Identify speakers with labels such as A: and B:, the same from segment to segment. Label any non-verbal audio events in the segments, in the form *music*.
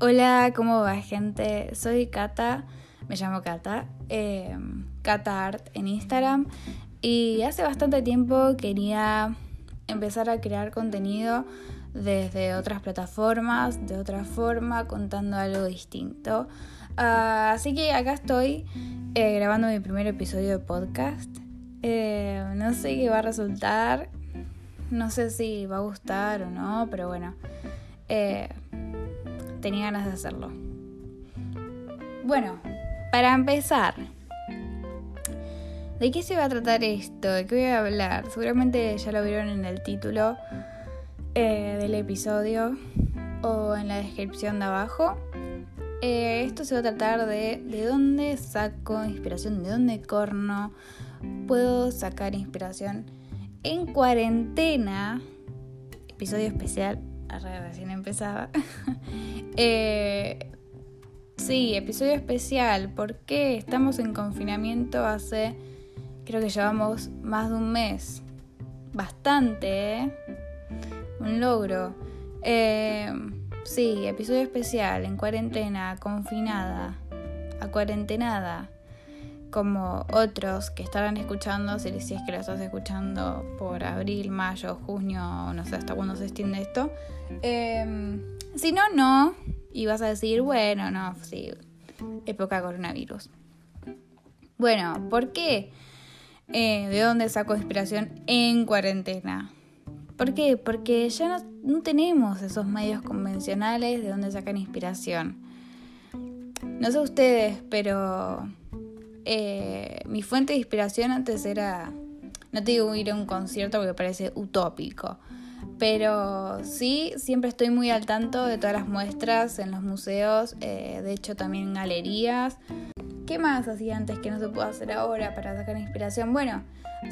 A: Hola, ¿cómo va gente? Soy Kata, me llamo Kata, eh, Kata Art en Instagram y hace bastante tiempo quería empezar a crear contenido desde otras plataformas, de otra forma, contando algo distinto. Ah, así que acá estoy eh, grabando mi primer episodio de podcast. Eh, no sé qué va a resultar, no sé si va a gustar o no, pero bueno. Tenía ganas de hacerlo. Bueno, para empezar, ¿de qué se va a tratar esto? ¿De qué voy a hablar? Seguramente ya lo vieron en el título eh, del episodio o en la descripción de abajo. Eh, esto se va a tratar de de dónde saco inspiración, de dónde corno puedo sacar inspiración en cuarentena. Episodio especial recién empezaba. *laughs* eh, sí, episodio especial, porque estamos en confinamiento hace, creo que llevamos más de un mes. Bastante, ¿eh? Un logro. Eh, sí, episodio especial, en cuarentena, confinada, a cuarentenada como otros que estarán escuchando, si, es que lo estás escuchando por abril, mayo, junio, no sé hasta cuándo se extiende esto. Em, si no, no. Y vas a decir, bueno, no, sí, época coronavirus. Bueno, ¿por qué? Eh, ¿De dónde saco inspiración en cuarentena? ¿Por qué? Porque ya no, no tenemos esos medios convencionales de dónde sacan inspiración. No sé ustedes, pero eh, mi fuente de inspiración antes era, no te digo ir a un concierto porque parece utópico, pero sí, siempre estoy muy al tanto de todas las muestras en los museos, eh, de hecho también en galerías. ¿Qué más hacía antes que no se puede hacer ahora para sacar inspiración? Bueno,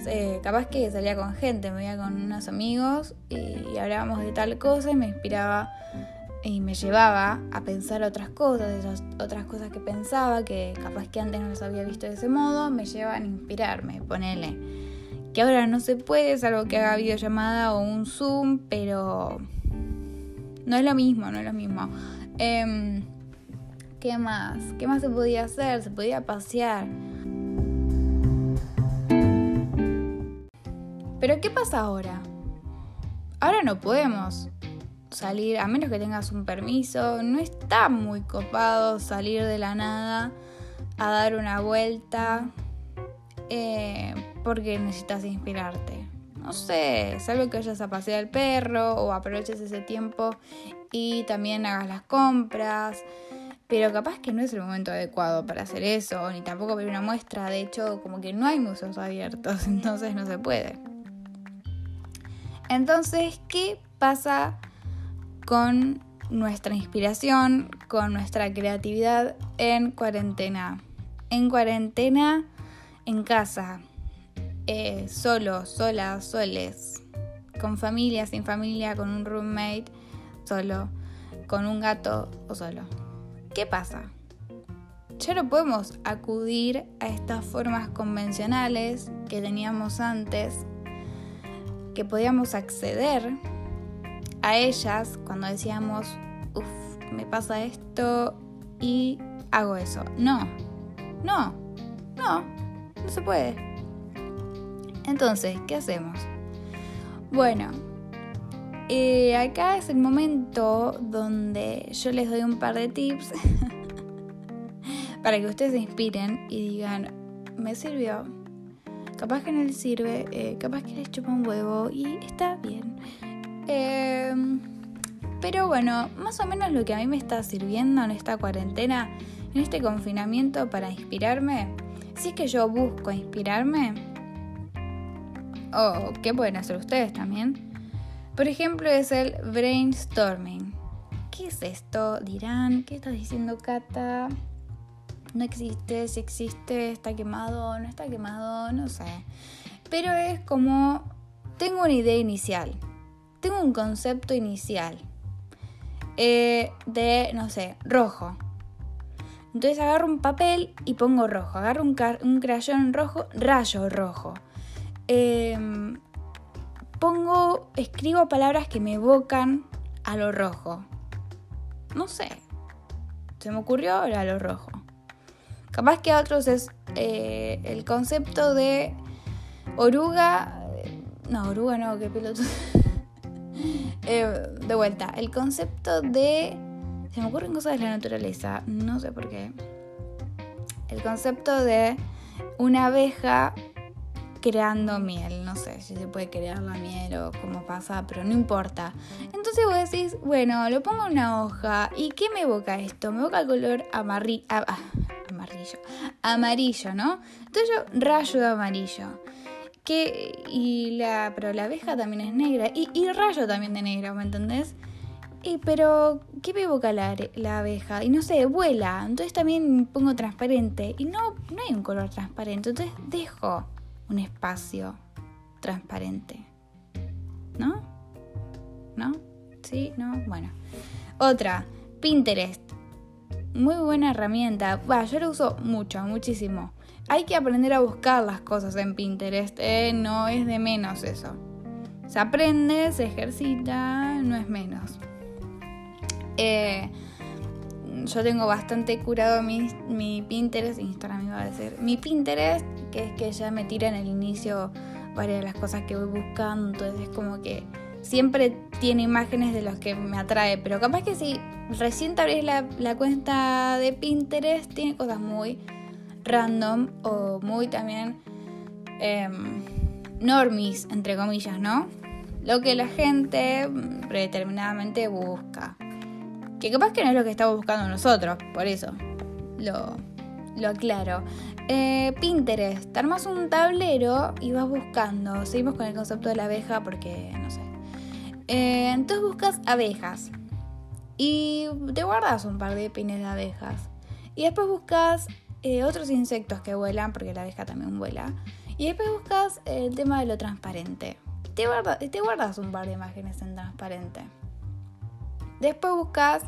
A: eh, capaz que salía con gente, me iba con unos amigos y hablábamos de tal cosa y me inspiraba y me llevaba a pensar otras cosas, otras cosas que pensaba, que capaz que antes no las había visto de ese modo, me llevan a inspirarme, ponele. Que ahora no se puede, salvo que haga videollamada o un Zoom, pero no es lo mismo, no es lo mismo. Em, ¿Qué más? ¿Qué más se podía hacer? Se podía pasear. Pero ¿qué pasa ahora? Ahora no podemos salir, a menos que tengas un permiso, no está muy copado salir de la nada a dar una vuelta eh, porque necesitas inspirarte. No sé, salvo que vayas a pasear al perro o aproveches ese tiempo y también hagas las compras. Pero capaz que no es el momento adecuado para hacer eso, ni tampoco ver una muestra. De hecho, como que no hay museos abiertos, *laughs* entonces no se puede. Entonces, ¿qué pasa con nuestra inspiración, con nuestra creatividad en cuarentena. En cuarentena, en casa, eh, solo, sola, soles, con familia, sin familia, con un roommate, solo, con un gato o solo. ¿Qué pasa? Ya no podemos acudir a estas formas convencionales que teníamos antes, que podíamos acceder a ellas cuando decíamos, uff, me pasa esto y hago eso. No, no, no, no se puede. Entonces, ¿qué hacemos? Bueno, eh, acá es el momento donde yo les doy un par de tips *laughs* para que ustedes se inspiren y digan, me sirvió. Capaz que no les sirve, eh, capaz que les chupa un huevo y está bien. Em, pero bueno, más o menos lo que a mí me está sirviendo en esta cuarentena, en este confinamiento para inspirarme, si es que yo busco inspirarme, o qué pueden hacer ustedes también, por ejemplo es el brainstorming. ¿Qué es esto? Dirán, ¿qué estás diciendo Cata? No existe, si existe, está quemado, no está quemado, no sé. Pero es como, tengo una idea inicial tengo un concepto inicial eh, de, no sé, rojo. Entonces agarro un papel y pongo rojo. Agarro un, un crayón rojo, rayo rojo. Em, pongo, escribo palabras que me evocan a lo rojo. No sé, se me ocurrió era lo rojo. Capaz que a otros es eh, el concepto de oruga. No, oruga no, qué piloto. *laughs* *laughs* Eh, de vuelta, el concepto de. Se me ocurren cosas de la naturaleza, no sé por qué. El concepto de una abeja creando miel. No sé si se puede crear la miel o cómo pasa, pero no importa. Entonces vos decís, bueno, lo pongo en una hoja. ¿Y qué me evoca esto? Me evoca el color amarillo. Ah, amarillo. Amarillo, ¿no? Entonces yo rayo de amarillo. Que, y la, pero la abeja también es negra. Y, y rayo también de negro, ¿me entendés? Y, pero, ¿qué me evoca la, abeja? Y no sé, vuela. Entonces también pongo transparente. Y no, no hay un color transparente. Entonces dejo un espacio transparente. ¿No? ¿No? ¿Sí? ¿No? Bueno. Otra, Pinterest. Muy buena herramienta. yo lo uso mucho, muchísimo. Hay que aprender a buscar las cosas en Pinterest, ¿eh? no es de menos eso. Se aprende, se ejercita, no es menos. Eh, yo tengo bastante curado mi, Pinterest, Instagram iba a decir, mi Pinterest, que es que ya me tira en el inicio varias de las cosas que voy buscando, entonces es como que siempre tiene imágenes de los que me atrae, pero capaz que si recién te abrís la cuenta de Pinterest, tiene cosas muy random o muy también eh, normis, entre comillas, ¿no? Lo que la gente predeterminadamente busca. Que capaz que no es lo que estamos buscando nosotros, por eso lo, lo aclaro. Eh, Pinterest, te armas un tablero y vas buscando. Seguimos con el concepto de la abeja porque no sé. Eh, entonces buscas abejas y te guardas un par de pines de abejas. Y después buscas eh, otros insectos que vuelan, porque la abeja también vuela. Y después buscas el tema de lo transparente. Te, te guardas un par de imágenes en transparente. Después buscas,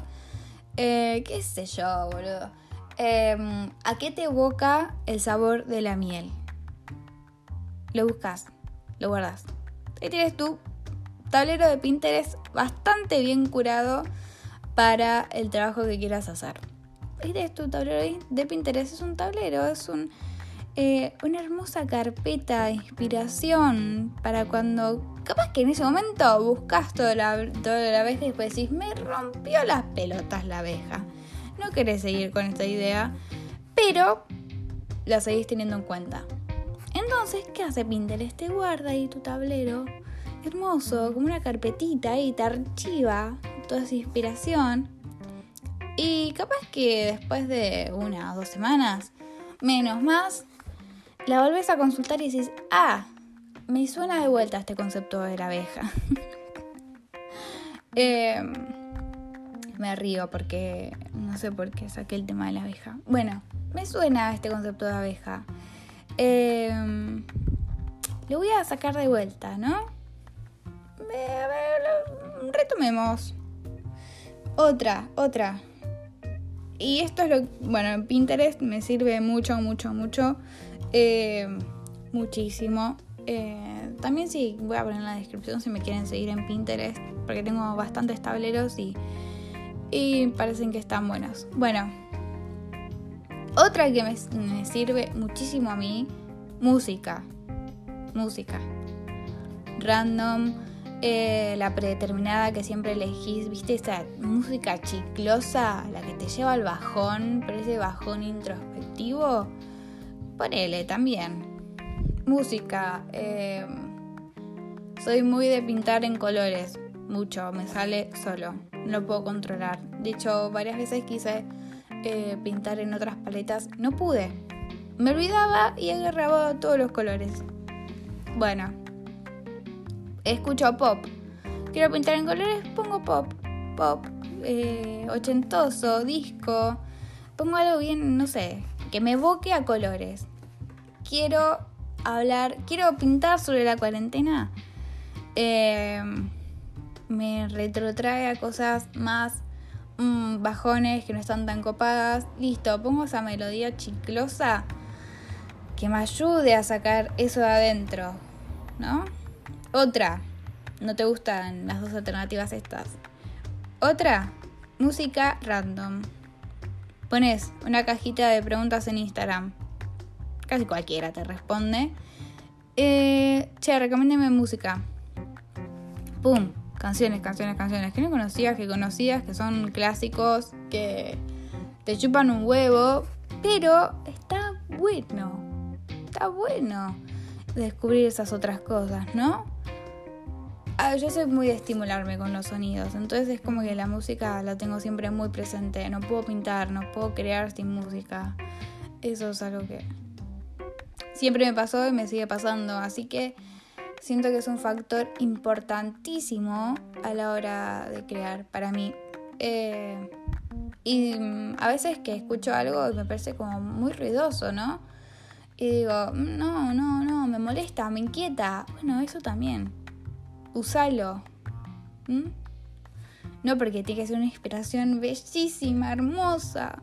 A: eh, qué sé yo, boludo. Em, ¿A qué te evoca el sabor de la miel? Lo buscas, lo guardas. Ahí tienes tu tablero de Pinterest bastante bien curado para el trabajo que quieras hacer. Este es tu tablero de Pinterest, es un tablero, es un, eh, una hermosa carpeta de inspiración para cuando, capaz que en ese momento buscas toda la, toda la abeja y después decís, me rompió las pelotas la abeja. No querés seguir con esta idea, pero la seguís teniendo en cuenta. Entonces, ¿qué hace Pinterest? Te guarda ahí tu tablero hermoso, como una carpetita y te archiva toda esa inspiración y capaz que después de una o dos semanas, menos más, la volvés a consultar y decís, ah, me suena de vuelta este concepto de la abeja. *laughs* Em, me río porque no sé por qué saqué el tema de la abeja. Bueno, me suena este concepto de abeja. Eh, lo voy a sacar de vuelta, ¿no? A ver, retomemos. Otra, otra. Y esto es lo bueno, en Pinterest me sirve mucho, mucho, mucho. Eh, muchísimo. Eh, también sí, voy a poner en la descripción si me quieren seguir en Pinterest, porque tengo bastantes tableros y, y parecen que están buenos. Bueno, otra que me sirve muchísimo a mí, música. Música. Random eh, la predeterminada que siempre elegís, viste esa música chiclosa, la que te lleva al bajón, pero ese bajón introspectivo, ponele también. Música, eh, soy muy de pintar en colores, mucho, me sale solo, no puedo controlar. De hecho, varias veces quise eh, pintar en otras paletas, no pude. Me olvidaba y agarraba todos los colores. Bueno, escucho pop. Quiero pintar en colores, pongo pop. Pop, eh, ochentoso, disco. Pongo algo bien, no sé, que me evoque a colores. Quiero hablar, quiero pintar sobre la cuarentena. Eh, me retrotrae a cosas más mm, bajones que no están tan copadas. Listo, pongo esa melodía chiclosa que me ayude a sacar eso de adentro, ¿no? Otra, no te gustan las dos alternativas estas. Otra, música random. pones una cajita de preguntas en Instagram. Casi cualquiera te responde. Eh, che, recomiéndeme música. ¡Pum! Canciones, canciones, canciones. Que no conocías, que conocías, que son clásicos, que te chupan un huevo. Pero está bueno. Está bueno descubrir esas otras cosas, ¿no? Ah, yo soy muy de estimularme con los sonidos, entonces es como que la música la tengo siempre muy presente. No puedo pintar, no puedo crear sin música. Eso es algo que siempre me pasó y me sigue pasando, así que siento que es un factor importantísimo a la hora de crear para mí. Eh, y mm, a veces que escucho algo y me parece como muy ruidoso, ¿no? Y digo, no, no, no, me molesta, me inquieta. Bueno, eso también. Usalo. No porque tiene que ser una inspiración bellísima, hermosa.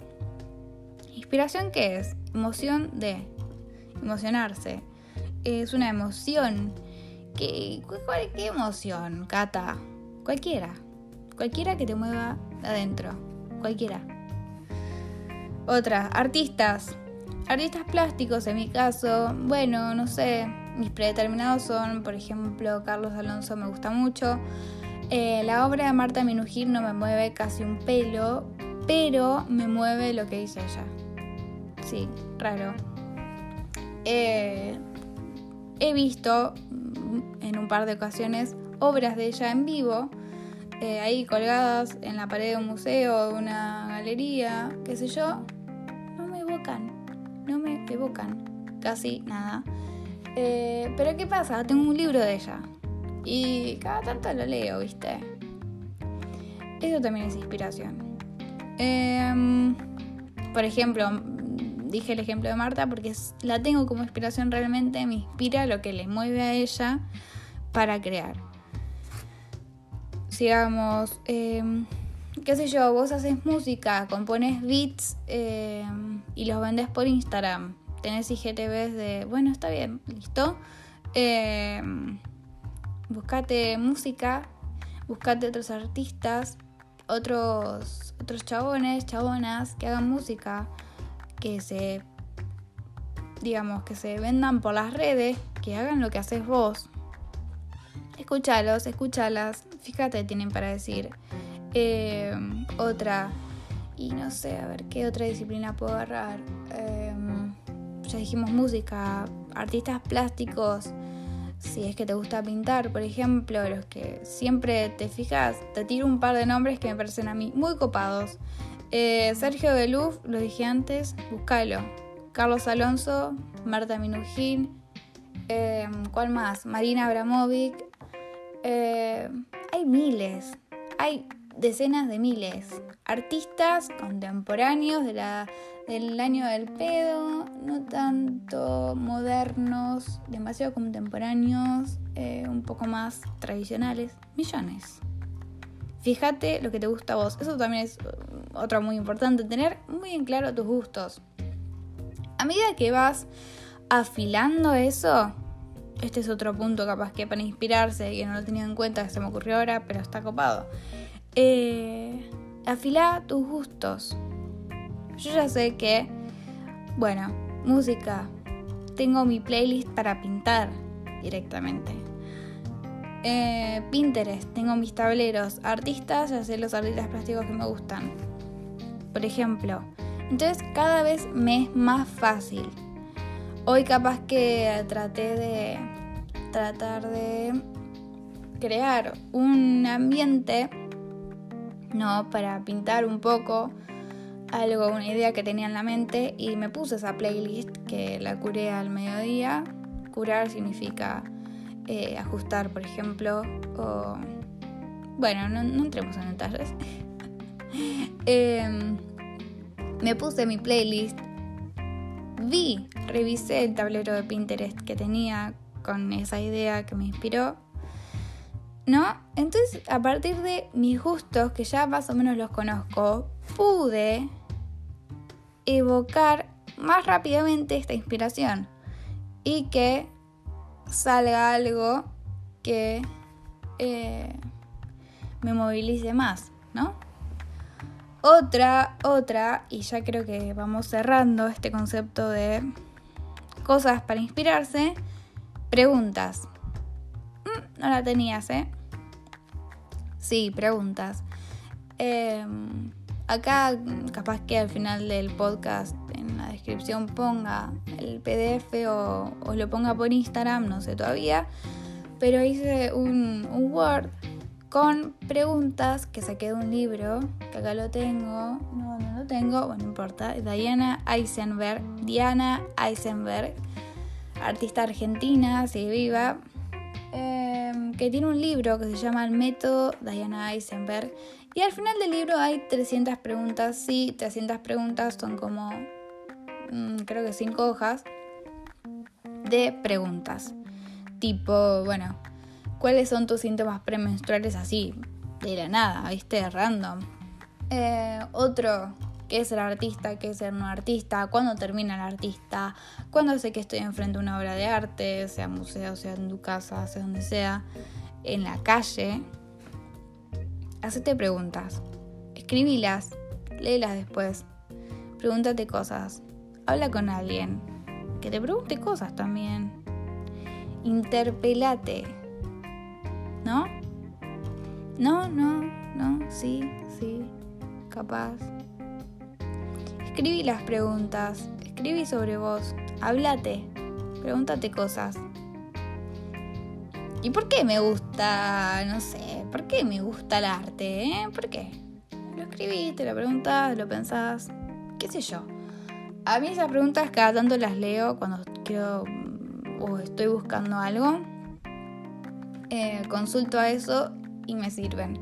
A: ¿Inspiración qué es? Emoción de. Emocionarse. Es una emoción. ¿Qué, qué emoción, Cata? Cualquiera. Cualquiera que te mueva adentro. Cualquiera. Otra, artistas. Artistas plásticos, en mi caso, bueno, no sé, mis predeterminados son, por ejemplo, Carlos Alonso me gusta mucho. Eh, la obra de Marta Minujín no me mueve casi un pelo, pero me mueve lo que dice ella. Sí, raro. Eh, he visto en un par de ocasiones obras de ella en vivo, eh, ahí colgadas en la pared de un museo, de una galería, qué sé yo, evocan casi nada. Eh, pero ¿qué pasa? Tengo un libro de ella y cada tanto lo leo, ¿viste? Eso también es inspiración. Em, por ejemplo, dije el ejemplo de Marta porque la tengo como inspiración realmente, me inspira lo que le mueve a ella para crear. Sigamos. Em, qué sé yo, vos haces música, compones beats eh, y los vendes por Instagram. Tenés IGTVs de, bueno, está bien, listo. Eh, buscate música, buscate otros artistas, otros, otros chabones, chabonas que hagan música, que se, digamos, que se vendan por las redes, que hagan lo que haces vos. Escúchalos, escúchalas, fíjate, tienen para decir. Em, otra, y no sé, a ver qué otra disciplina puedo agarrar. Em, ya dijimos música, artistas plásticos. Si es que te gusta pintar, por ejemplo, los que siempre te fijas, te tiro un par de nombres que me parecen a mí muy copados. Eh, Sergio Beluf, lo dije antes, búscalo. Carlos Alonso, Marta Minujín, em, ¿cuál más? Marina Abramovic. hay miles, hay decenas de miles. Artistas contemporáneos del año del pedo, no tanto modernos, demasiado contemporáneos, eh, un poco más tradicionales, millones. Fíjate lo que te gusta a vos. Eso también es uh, otro muy importante, tener muy en claro tus gustos. A medida que vas afilando eso, este es otro punto capaz que para inspirarse, que no lo tenía en cuenta, que se me ocurrió ahora, pero está copado eh, afila tus gustos. Yo ya sé que, bueno, música. Tengo mi playlist para pintar directamente. Eh, Pinterest, tengo mis tableros. Artistas, ya sé los artistas plásticos que me gustan. Por ejemplo. Entonces cada vez me es más fácil. Hoy capaz que traté de tratar de crear un ambiente no, para pintar un poco algo, una idea que tenía en la mente y me puse esa playlist que la curé al mediodía. Curar significa eh, ajustar, por ejemplo, o... Bueno, no, entremos en detalles. *laughs* Em, me puse mi playlist, vi, revisé el tablero de Pinterest que tenía con esa idea que me inspiró ¿no? Entonces, a partir de mis gustos, que ya más o menos los conozco, pude evocar más rápidamente esta inspiración y que salga algo que eh, me movilice más, ¿no? Otra, otra, y ya creo que vamos cerrando este concepto de cosas para inspirarse, preguntas. No la tenías, ¿eh? Sí, preguntas. Em, acá capaz que al final del podcast en la descripción ponga el PDF o, lo ponga por Instagram, no sé todavía. Pero hice un, un Word con preguntas que saqué de un libro, que acá lo tengo, no, no lo tengo, bueno, no importa, Diana Eisenberg, Diana Eisenberg, artista argentina, sigue viva, em, que tiene un libro que se llama El método Diana Eisenberg, y al final del libro hay 300 preguntas, sí, 300 preguntas son como, mm, creo que 5 hojas de preguntas, tipo, bueno, ¿Cuáles son tus síntomas premenstruales así? De la nada, ¿viste? Random. Eh, otro, ¿qué es ser artista? ¿Qué es ser no artista? ¿Cuándo termina el artista? ¿Cuándo sé que estoy enfrente de una obra de arte? Sea museo, sea en tu casa, sea donde sea. En la calle. Hacete preguntas. Escribilas. Léelas después. Pregúntate cosas. Habla con alguien. Que te pregunte cosas también. Interpelate ¿No? No, no, no, sí, sí, capaz. Escribí las preguntas, escribí sobre vos, hablate, pregúntate cosas. ¿Y por qué me gusta, no sé, por qué me gusta el arte? Eh? ¿Por qué? Lo escribiste, lo preguntas, lo pensás, qué sé yo. A mí esas preguntas cada tanto las leo cuando quiero o estoy buscando algo eh, consulto a eso y me sirven.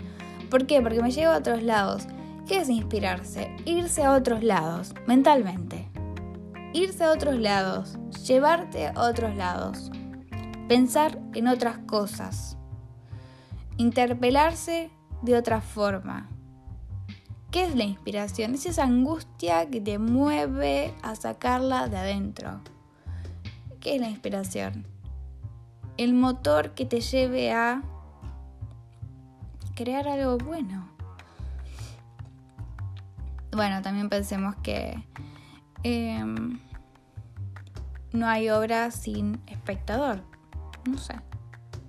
A: ¿Por qué? Porque me llevo a otros lados. ¿Qué es inspirarse? Irse a otros lados, mentalmente. Irse a otros lados, llevarte a otros lados, pensar en otras cosas, interpelarse de otra forma. ¿Qué es la inspiración? Es esa angustia que te mueve a sacarla de adentro. ¿Qué es la inspiración? el motor que te lleve a crear algo bueno. Bueno, también pensemos que em, no hay obra sin espectador. No sé.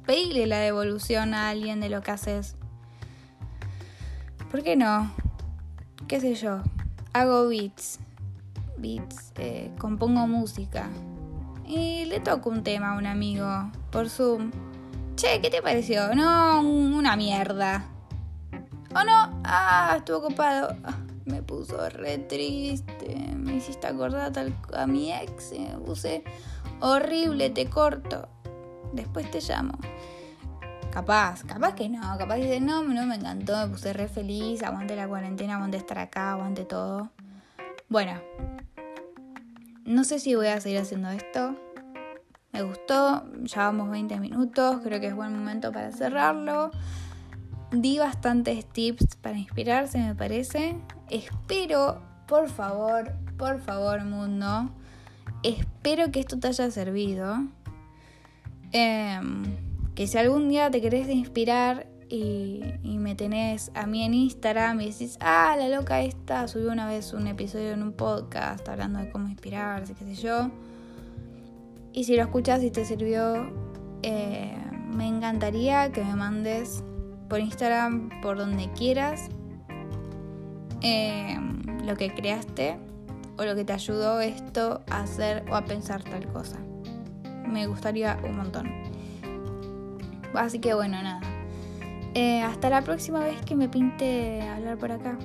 A: Pedile la devolución a alguien de lo que haces. ¿Por qué no? ¿Qué sé yo? Hago beats. Beats. Eh, compongo música y le toco un tema a un amigo por Zoom. Che, ¿qué te pareció? No, una mierda. ¿O no? Ah, estuvo ocupado. Me puso re triste. Me hiciste acordar tal a mi ex. Me puse horrible, te corto. Después te llamo. Capaz, capaz que no. Capaz dice, no, no me encantó, me puse re feliz. Aguante la cuarentena, aguante estar acá, aguante todo. Bueno, no sé si voy a seguir haciendo esto. Me gustó, ya vamos 20 minutos, creo que es buen momento para cerrarlo. Di bastantes tips para inspirarse, me parece. Espero, por favor, por favor, mundo, espero que esto te haya servido. Em, que si algún día te querés inspirar y, me tenés a mí en Instagram y decís, ah, la loca esta subió una vez un episodio en un podcast hablando de cómo inspirarse, qué sé yo y si lo escuchas y te sirvió, eh, me encantaría que me mandes por Instagram, por donde quieras, eh, lo que creaste o lo que te ayudó esto a hacer o a pensar tal cosa. Me gustaría un montón. Así que bueno, nada. Eh, hasta la próxima vez que me pinte hablar por acá.